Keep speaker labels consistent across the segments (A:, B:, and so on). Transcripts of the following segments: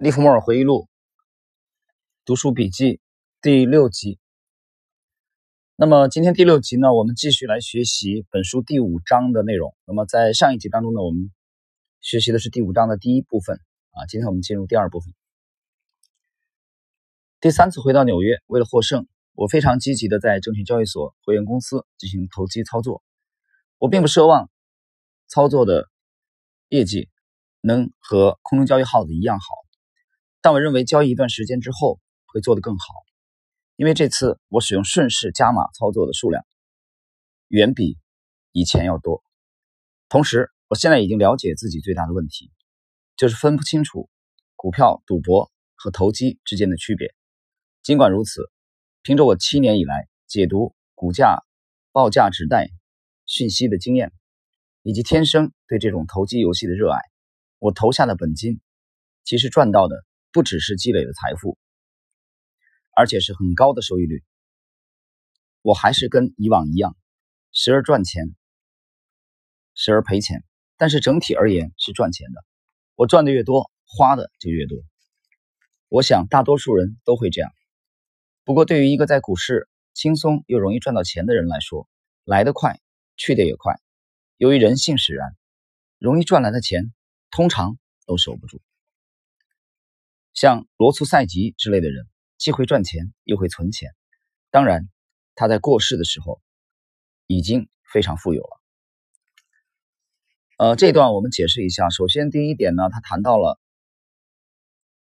A: 利弗莫尔回忆录读书笔记第六集。那么今天第六集呢，我们继续来学习本书第五章的内容。那么在上一集当中呢，我们学习的是第五章的第一部分啊。今天我们进入第二部分。第三次回到纽约，为了获胜，我非常积极的在证券交易所会员公司进行投机操作。我并不奢望操作的业绩能和空中交易号子一样好，但我认为交易一段时间之后会做得更好，因为这次我使用顺势加码操作的数量远比以前要多。同时，我现在已经了解自己最大的问题，就是分不清楚股票赌博和投机之间的区别。尽管如此，凭着我七年以来解读股价报价指代。讯息的经验，以及天生对这种投机游戏的热爱，我投下的本金，其实赚到的不只是积累的财富，而且是很高的收益率。我还是跟以往一样，时而赚钱，时而赔钱，但是整体而言是赚钱的。我赚的越多，花的就越多。我想大多数人都会这样。不过，对于一个在股市轻松又容易赚到钱的人来说，来得快。去的也快，由于人性使然，容易赚来的钱通常都守不住。像罗素赛吉之类的人，既会赚钱又会存钱。当然，他在过世的时候已经非常富有了。呃，这段我们解释一下。首先，第一点呢，他谈到了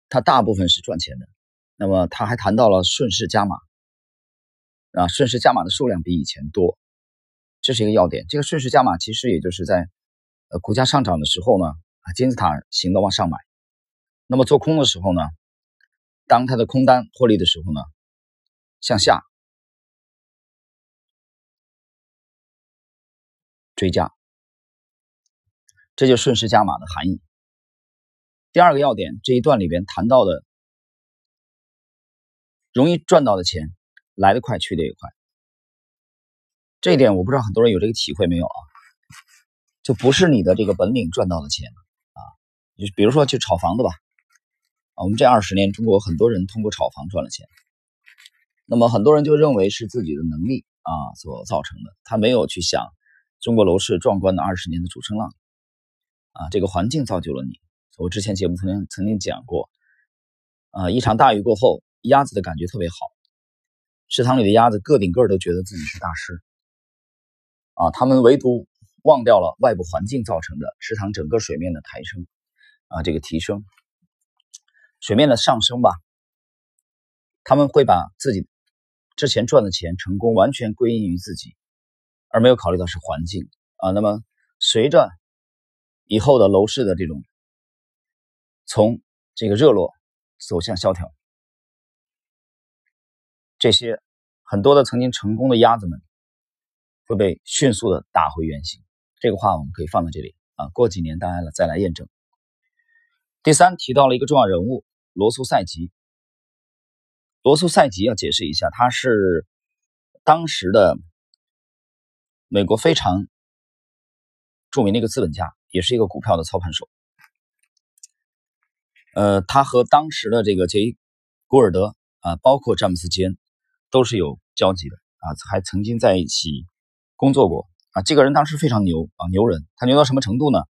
A: 他大部分是赚钱的。那么，他还谈到了顺势加码啊，顺势加码的数量比以前多。这是一个要点。这个顺势加码其实也就是在，呃，股价上涨的时候呢，啊，金字塔型的往上买。那么做空的时候呢，当它的空单获利的时候呢，向下追加。这就顺势加码的含义。第二个要点，这一段里边谈到的，容易赚到的钱来得快，去的也快。这一点我不知道很多人有这个体会没有啊？就不是你的这个本领赚到的钱啊，就比如说去炒房子吧，我们这二十年中国很多人通过炒房赚了钱，那么很多人就认为是自己的能力啊所造成的，他没有去想中国楼市壮观的二十年的主升浪。啊，这个环境造就了你。我之前节目曾经曾经讲过，啊，一场大雨过后，鸭子的感觉特别好，池塘里的鸭子个顶个都觉得自己是大师。啊，他们唯独忘掉了外部环境造成的池塘整个水面的抬升，啊，这个提升，水面的上升吧。他们会把自己之前赚的钱成功完全归因于自己，而没有考虑到是环境啊。那么随着以后的楼市的这种从这个热络走向萧条，这些很多的曾经成功的鸭子们。会被迅速的打回原形，这个话我们可以放在这里啊，过几年大家再来验证。第三提到了一个重要人物罗素赛吉，罗素赛吉要解释一下，他是当时的美国非常著名的一个资本家，也是一个股票的操盘手。呃，他和当时的这个杰伊古尔德啊，包括詹姆斯基恩都是有交集的啊，还曾经在一起。工作过啊，这个人当时非常牛啊，牛人。他牛到什么程度呢？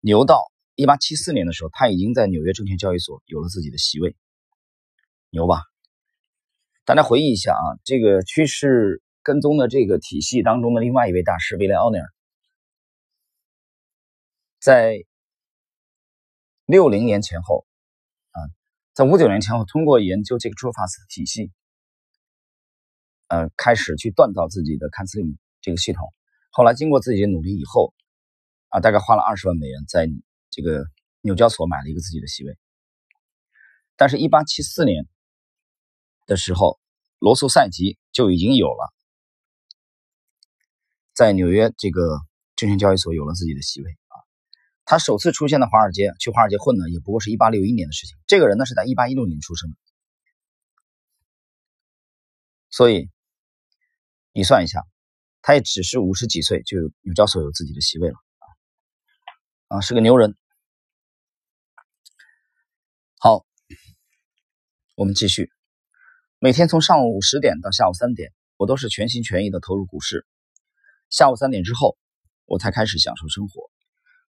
A: 牛到一八七四年的时候，他已经在纽约证券交易所有了自己的席位，牛吧？大家回忆一下啊，这个趋势跟踪的这个体系当中的另外一位大师威廉奥尼尔，在六零年前后啊，在五九年前后，通过研究这个 t r u f a s 体系，呃，开始去锻造自己的看斯林。这个系统后来经过自己的努力以后，啊，大概花了二十万美元在这个纽交所买了一个自己的席位。但是，一八七四年的时候，罗素赛吉就已经有了在纽约这个证券交易所有了自己的席位啊。他首次出现在华尔街，去华尔街混呢，也不过是一八六一年的事情。这个人呢是在一八一六年出生的，所以你算一下。他也只是五十几岁就纽交所有自己的席位了，啊是个牛人。好，我们继续。每天从上午十点到下午三点，我都是全心全意的投入股市。下午三点之后，我才开始享受生活。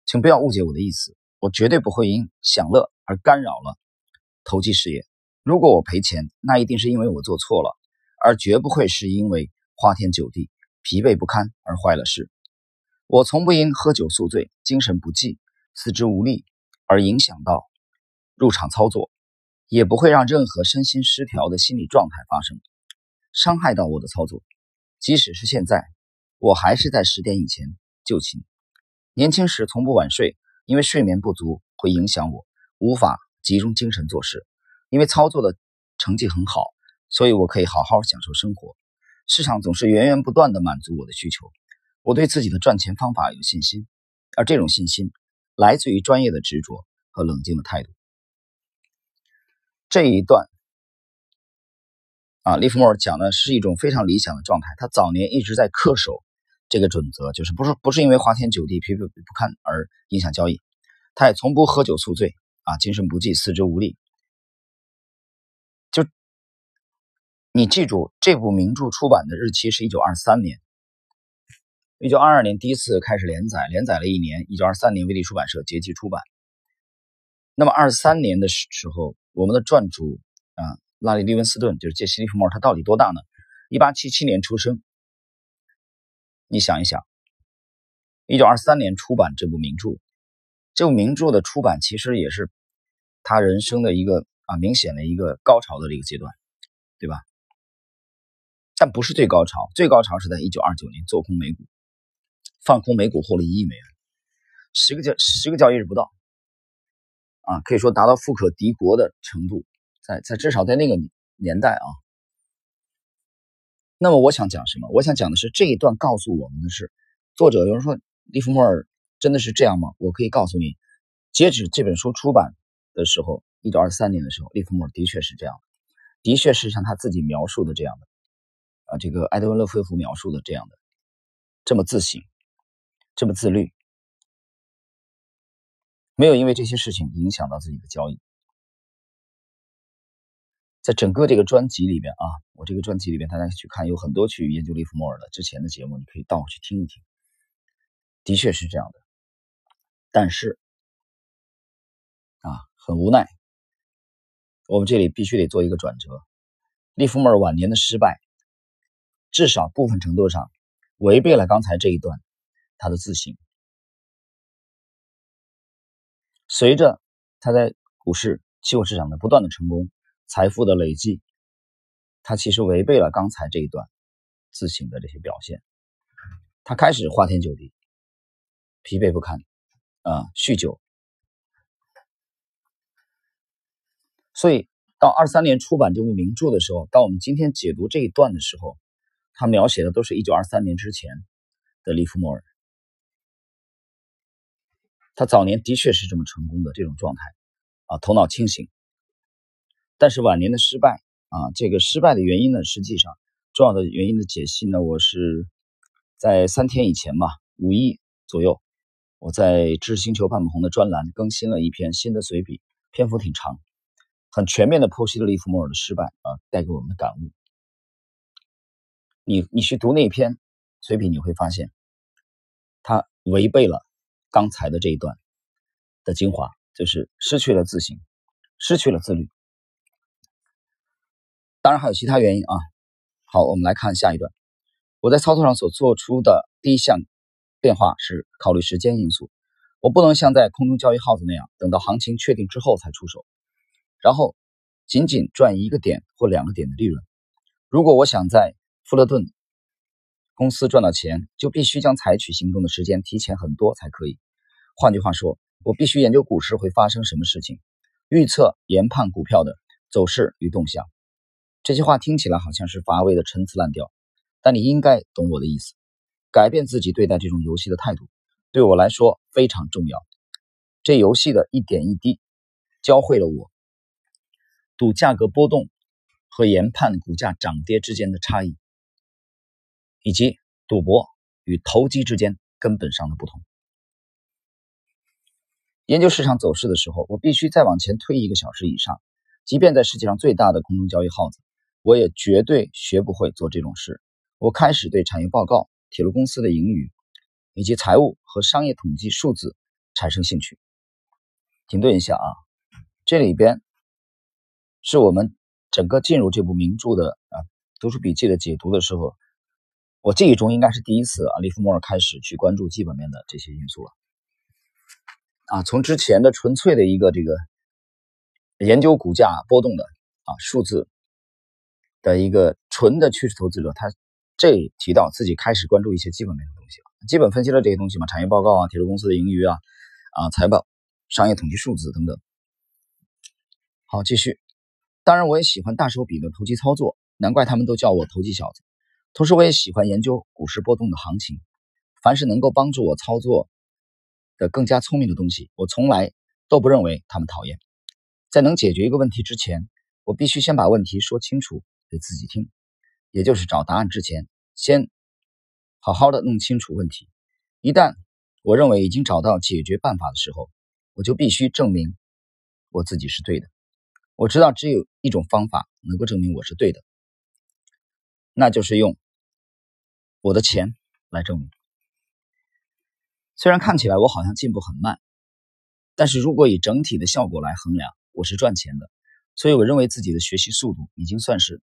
A: 请不要误解我的意思，我绝对不会因享乐而干扰了投机事业。如果我赔钱，那一定是因为我做错了，而绝不会是因为花天酒地、疲惫不堪而坏了事。我从不因喝酒宿醉、精神不济、四肢无力而影响到入场操作，也不会让任何身心失调的心理状态发生，伤害到我的操作。即使是现在。我还是在十点以前就寝。年轻时从不晚睡，因为睡眠不足会影响我无法集中精神做事。因为操作的成绩很好，所以我可以好好享受生活。市场总是源源不断的满足我的需求。我对自己的赚钱方法有信心，而这种信心来自于专业的执着和冷静的态度。这一段。啊，利弗莫尔讲的是一种非常理想的状态。他早年一直在恪守。这个准则就是不是不是因为花天酒地、疲惫不堪而影响交易，他也从不喝酒宿醉啊，精神不济、四肢无力。就你记住，这部名著出版的日期是一九二三年，一九二二年第一次开始连载，连载了一年，一九二三年威力出版社结集出版。那么二三年的时时候，我们的撰主啊，拉里·利文斯顿就是杰西·利弗莫尔，他到底多大呢？一八七七年出生。你想一想，一九二三年出版这部名著，这部名著的出版其实也是他人生的一个啊明显的一个高潮的这个阶段，对吧？但不是最高潮，最高潮是在一九二九年做空美股，放空美股获利一亿美元，十个交十个交易日不到，啊，可以说达到富可敌国的程度，在在至少在那个年代啊。那么我想讲什么？我想讲的是这一段告诉我们的是，作者有人说利弗莫尔真的是这样吗？我可以告诉你，截止这本书出版的时候，一九二三年的时候，利弗莫尔的确是这样，的的确是像他自己描述的这样的，啊，这个埃德温·勒菲弗描述的这样的，这么自省，这么自律，没有因为这些事情影响到自己的交易。在整个这个专辑里边啊，我这个专辑里边，大家去看有很多去研究利弗莫尔的之前的节目，你可以倒回去听一听。的确是这样的，但是啊，很无奈，我们这里必须得做一个转折。利弗莫尔晚年的失败，至少部分程度上违背了刚才这一段他的自信。随着他在股市、期货市场的不断的成功。财富的累积，他其实违背了刚才这一段自省的这些表现。他开始花天酒地，疲惫不堪，啊，酗酒。所以到二三年出版这部名著的时候，当我们今天解读这一段的时候，他描写的都是一九二三年之前的利弗莫尔。他早年的确是这么成功的这种状态，啊，头脑清醒。但是晚年的失败啊，这个失败的原因呢，实际上重要的原因的解析呢，我是在三天以前吧，五一左右，我在知识星球半亩红的专栏更新了一篇新的随笔，篇幅挺长，很全面的剖析了利弗莫尔的失败啊带给我们的感悟。你你去读那篇随笔，你会发现，他违背了刚才的这一段的精华，就是失去了自信，失去了自律。当然还有其他原因啊。好，我们来看下一段。我在操作上所做出的第一项变化是考虑时间因素。我不能像在空中交易耗子那样，等到行情确定之后才出手，然后仅仅赚一个点或两个点的利润。如果我想在富勒顿公司赚到钱，就必须将采取行动的时间提前很多才可以。换句话说，我必须研究股市会发生什么事情，预测研判股票的走势与动向。这些话听起来好像是乏味的陈词滥调，但你应该懂我的意思。改变自己对待这种游戏的态度，对我来说非常重要。这游戏的一点一滴，教会了我赌价格波动和研判股价涨跌之间的差异，以及赌博与投机之间根本上的不同。研究市场走势的时候，我必须再往前推一个小时以上。即便在世界上最大的空中交易号子，我也绝对学不会做这种事。我开始对产业报告、铁路公司的盈余，以及财务和商业统计数字产生兴趣。停顿一下啊，这里边是我们整个进入这部名著的啊读书笔记的解读的时候，我记忆中应该是第一次啊，利弗莫尔开始去关注基本面的这些因素了。啊，从之前的纯粹的一个这个。研究股价波动的啊数字的一个纯的趋势投资者，他这里提到自己开始关注一些基本面的东西了，基本分析了这些东西嘛，产业报告啊，铁路公司的盈余啊，啊财报、商业统计数字等等。好，继续。当然，我也喜欢大手笔的投机操作，难怪他们都叫我投机小子。同时，我也喜欢研究股市波动的行情，凡是能够帮助我操作的更加聪明的东西，我从来都不认为他们讨厌。在能解决一个问题之前，我必须先把问题说清楚给自己听，也就是找答案之前，先好好的弄清楚问题。一旦我认为已经找到解决办法的时候，我就必须证明我自己是对的。我知道只有一种方法能够证明我是对的，那就是用我的钱来证明。虽然看起来我好像进步很慢，但是如果以整体的效果来衡量，我是赚钱的，所以我认为自己的学习速度已经算是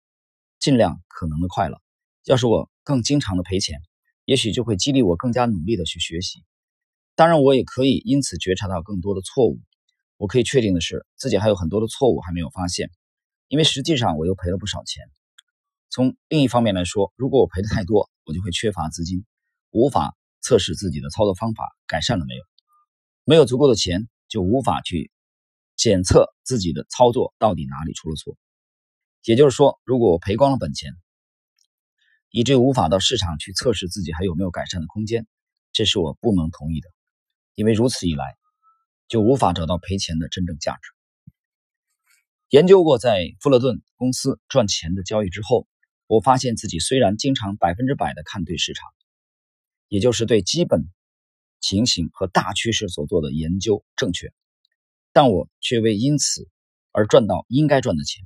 A: 尽量可能的快了。要是我更经常的赔钱，也许就会激励我更加努力的去学习。当然，我也可以因此觉察到更多的错误。我可以确定的是，自己还有很多的错误还没有发现，因为实际上我又赔了不少钱。从另一方面来说，如果我赔的太多，我就会缺乏资金，无法测试自己的操作方法改善了没有。没有足够的钱，就无法去。检测自己的操作到底哪里出了错，也就是说，如果我赔光了本钱，以至于无法到市场去测试自己还有没有改善的空间，这是我不能同意的，因为如此一来，就无法找到赔钱的真正价值。研究过在富勒顿公司赚钱的交易之后，我发现自己虽然经常百分之百的看对市场，也就是对基本情形和大趋势所做的研究正确。但我却未因此而赚到应该赚的钱，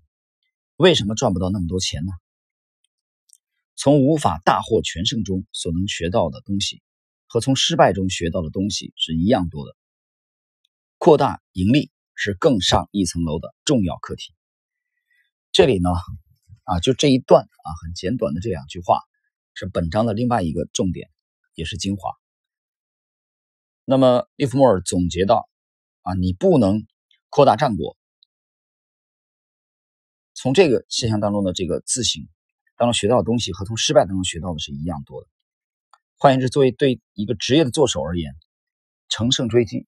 A: 为什么赚不到那么多钱呢？从无法大获全胜中所能学到的东西，和从失败中学到的东西是一样多的。扩大盈利是更上一层楼的重要课题。这里呢，啊，就这一段啊，很简短的这两句话，是本章的另外一个重点，也是精华。那么利弗莫尔总结到。啊，你不能扩大战果。从这个现象当中的这个自省当中学到的东西，和从失败当中学到的是一样多的。换言之，作为对一个职业的做手而言，乘胜追击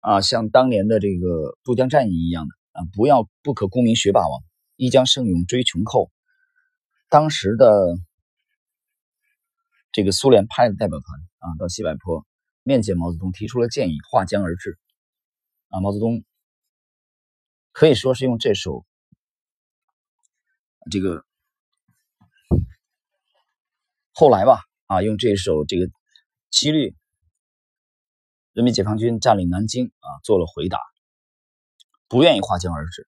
A: 啊，像当年的这个渡江战役一样的啊，不要不可功名学霸王，一将胜勇追穷寇。当时的这个苏联派的代表团啊，到西柏坡。面见毛泽东，提出了建议，划江而治。啊，毛泽东可以说是用这首这个后来吧，啊，用这首这个七律，人民解放军占领南京啊，做了回答，不愿意划江而治，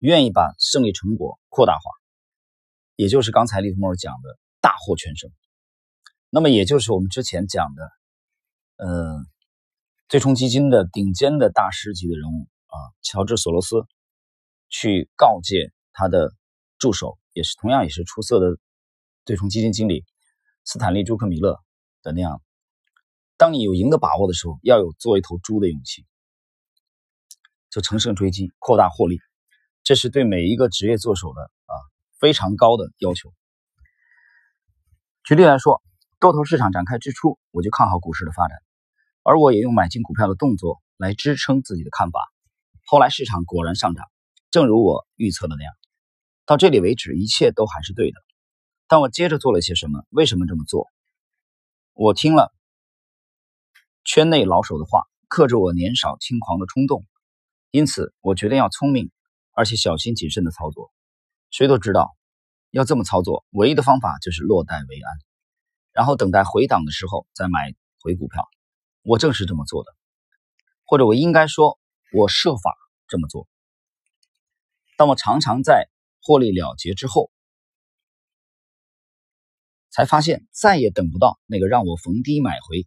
A: 愿意把胜利成果扩大化，也就是刚才利弗莫尔讲的大获全胜。那么，也就是我们之前讲的。呃，对冲基金的顶尖的大师级的人物啊，乔治·索罗斯去告诫他的助手，也是同样也是出色的对冲基金经理斯坦利·朱克米勒的那样：，当你有赢的把握的时候，要有做一头猪的勇气，就乘胜追击，扩大获利。这是对每一个职业做手的啊非常高的要求。举例来说，多头市场展开之初，我就看好股市的发展。而我也用买进股票的动作来支撑自己的看法。后来市场果然上涨，正如我预测的那样。到这里为止，一切都还是对的。但我接着做了些什么？为什么这么做？我听了圈内老手的话，克制我年少轻狂的冲动。因此，我决定要聪明而且小心谨慎的操作。谁都知道，要这么操作，唯一的方法就是落袋为安，然后等待回档的时候再买回股票。我正是这么做的。或者我应该说，我设法这么做。但我常常在获利了结之后，才发现再也等不到那个让我逢低买回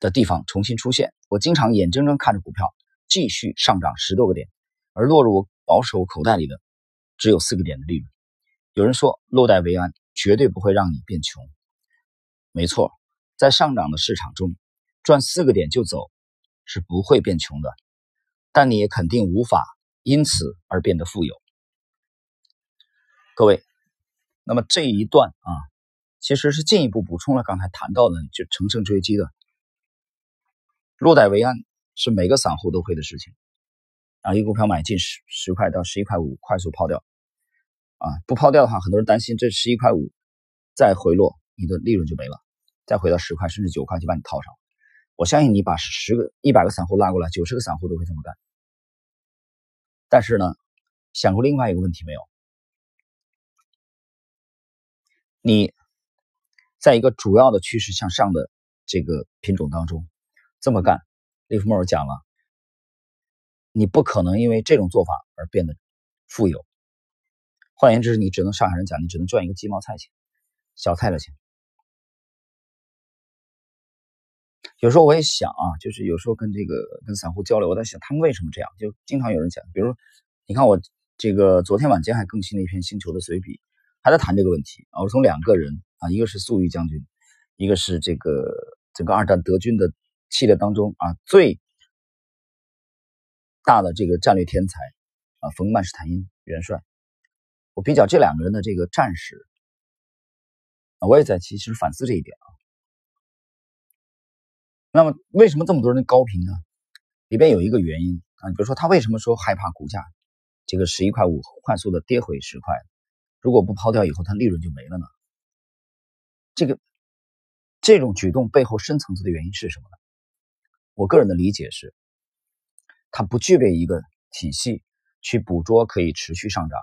A: 的地方重新出现。我经常眼睁睁看着股票继续上涨十多个点，而落入我保守口袋里的只有四个点的利润。有人说，落袋为安绝对不会让你变穷。没错，在上涨的市场中，赚四个点就走是不会变穷的。但你也肯定无法因此而变得富有。各位，那么这一段啊，其实是进一步补充了刚才谈到的，就乘胜追击的，落袋为安是每个散户都会的事情啊。一股票买进十十块到十一块五，快速抛掉啊，不抛掉的话，很多人担心这十一块五再回落，你的利润就没了，再回到十块甚至九块就把你套上。我相信你把十个、一百个散户拉过来，九十个散户都会这么干。但是呢，想过另外一个问题没有？你在一个主要的趋势向上的这个品种当中这么干，利弗莫尔讲了，你不可能因为这种做法而变得富有。换言之，你只能上海人讲，你只能赚一个鸡毛菜钱、小菜的钱。有时候我也想啊，就是有时候跟这个跟散户交流，我在想他们为什么这样。就经常有人讲，比如，你看我这个昨天晚间还更新了一篇《星球》的随笔，还在谈这个问题啊。我从两个人啊，一个是粟裕将军，一个是这个整个二战德军的系列当中啊最大的这个战略天才啊冯曼施坦因元帅。我比较这两个人的这个战史啊，我也在其实反思这一点啊。那么为什么这么多人高频呢？里边有一个原因啊，比如说他为什么说害怕股价这个十一块五快速的跌回十块？如果不抛掉以后，他利润就没了呢？这个这种举动背后深层次的原因是什么呢？我个人的理解是，他不具备一个体系去捕捉可以持续上涨，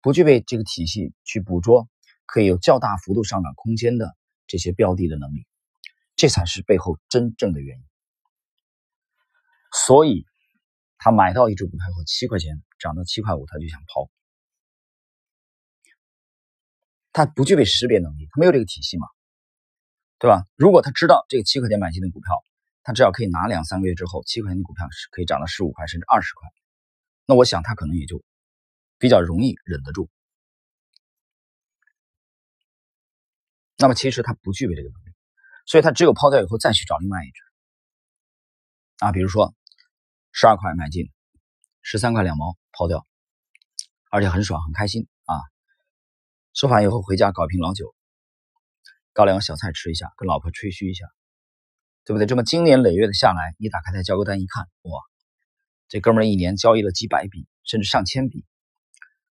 A: 不具备这个体系去捕捉可以有较大幅度上涨空间的这些标的的能力。这才是背后真正的原因，所以他买到一只股票后，七块钱涨到七块五，他就想抛。他不具备识别能力，他没有这个体系嘛，对吧？如果他知道这个七块钱买进的股票，他只要可以拿两三个月之后，七块钱的股票是可以涨到十五块甚至二十块，那我想他可能也就比较容易忍得住。那么其实他不具备这个能力。所以他只有抛掉以后再去找另外一只啊，比如说十二块买进，十三块两毛抛掉，而且很爽很开心啊！收盘以后回家搞瓶老酒，搞两个小菜吃一下，跟老婆吹嘘一下，对不对？这么经年累月的下来，你打开他交割单一看，哇，这哥们儿一年交易了几百笔甚至上千笔。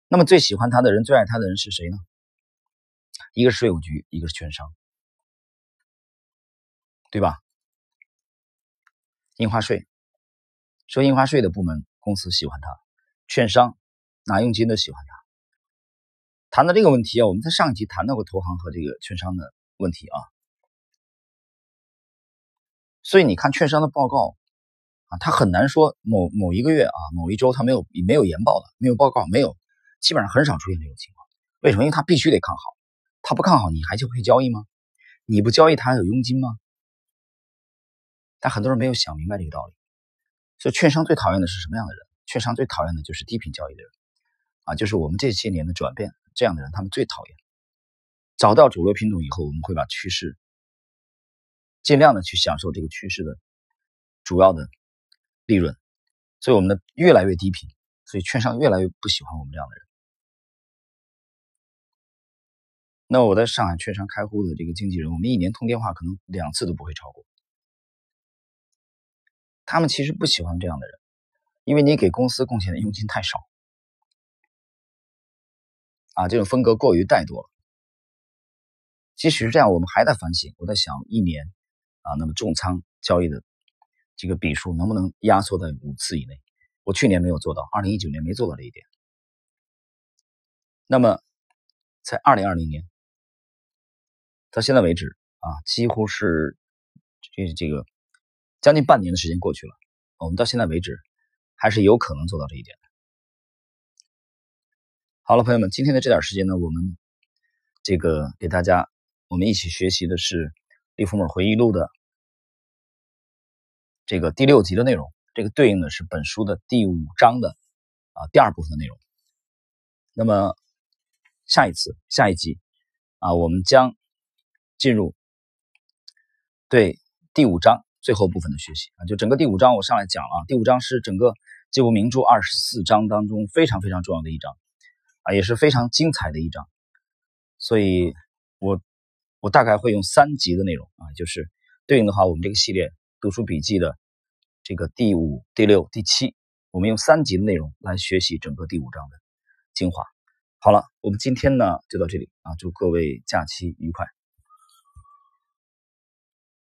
A: 那么最喜欢他的人、最爱他的人是谁呢？一个是税务局，一个是券商。对吧？印花税收印花税的部门公司喜欢他，券商拿佣金的喜欢他。谈到这个问题啊，我们在上一集谈到过投行和这个券商的问题啊。所以你看券商的报告啊，他很难说某某一个月啊，某一周他没有没有研报的，没有报告，没有，基本上很少出现这种情况。为什么？因为他必须得看好，他不看好你还就可以交易吗？你不交易他还有佣金吗？但很多人没有想明白这个道理，所以券商最讨厌的是什么样的人？券商最讨厌的就是低频交易的人，啊，就是我们这些年的转变这样的人，他们最讨厌。找到主流品种以后，我们会把趋势尽量的去享受这个趋势的主要的利润，所以我们的越来越低频，所以券商越来越不喜欢我们这样的人。那我在上海券商开户的这个经纪人，我们一年通电话可能两次都不会超过。他们其实不喜欢这样的人，因为你给公司贡献的佣金太少，啊，这种风格过于怠惰了。即使是这样，我们还在反省。我在想，一年啊，那么重仓交易的这个笔数能不能压缩在五次以内？我去年没有做到，二零一九年没做到这一点。那么，在二零二零年到现在为止啊，几乎是这这个将近半年的时间过去了，我们到现在为止还是有可能做到这一点的。好了，朋友们，今天的这点时间呢，我们这个给大家我们一起学习的是《利弗莫尔回忆录》的这个第六集的内容，这个对应的是本书的第五章的啊第二部分的内容。那么下一次下一集啊，我们将进入对第五章最后部分的学习啊，就整个第五章我上来讲了，第五章是整个这部名著二十四章当中非常非常重要的一章啊，也是非常精彩的一章，所以我我大概会用三集的内容啊，就是对应的话，我们这个系列读书笔记的这个第五、第六、第七，我们用三集的内容来学习整个第五章的。精华，好了，我们今天呢就到这里啊，祝各位假期愉快。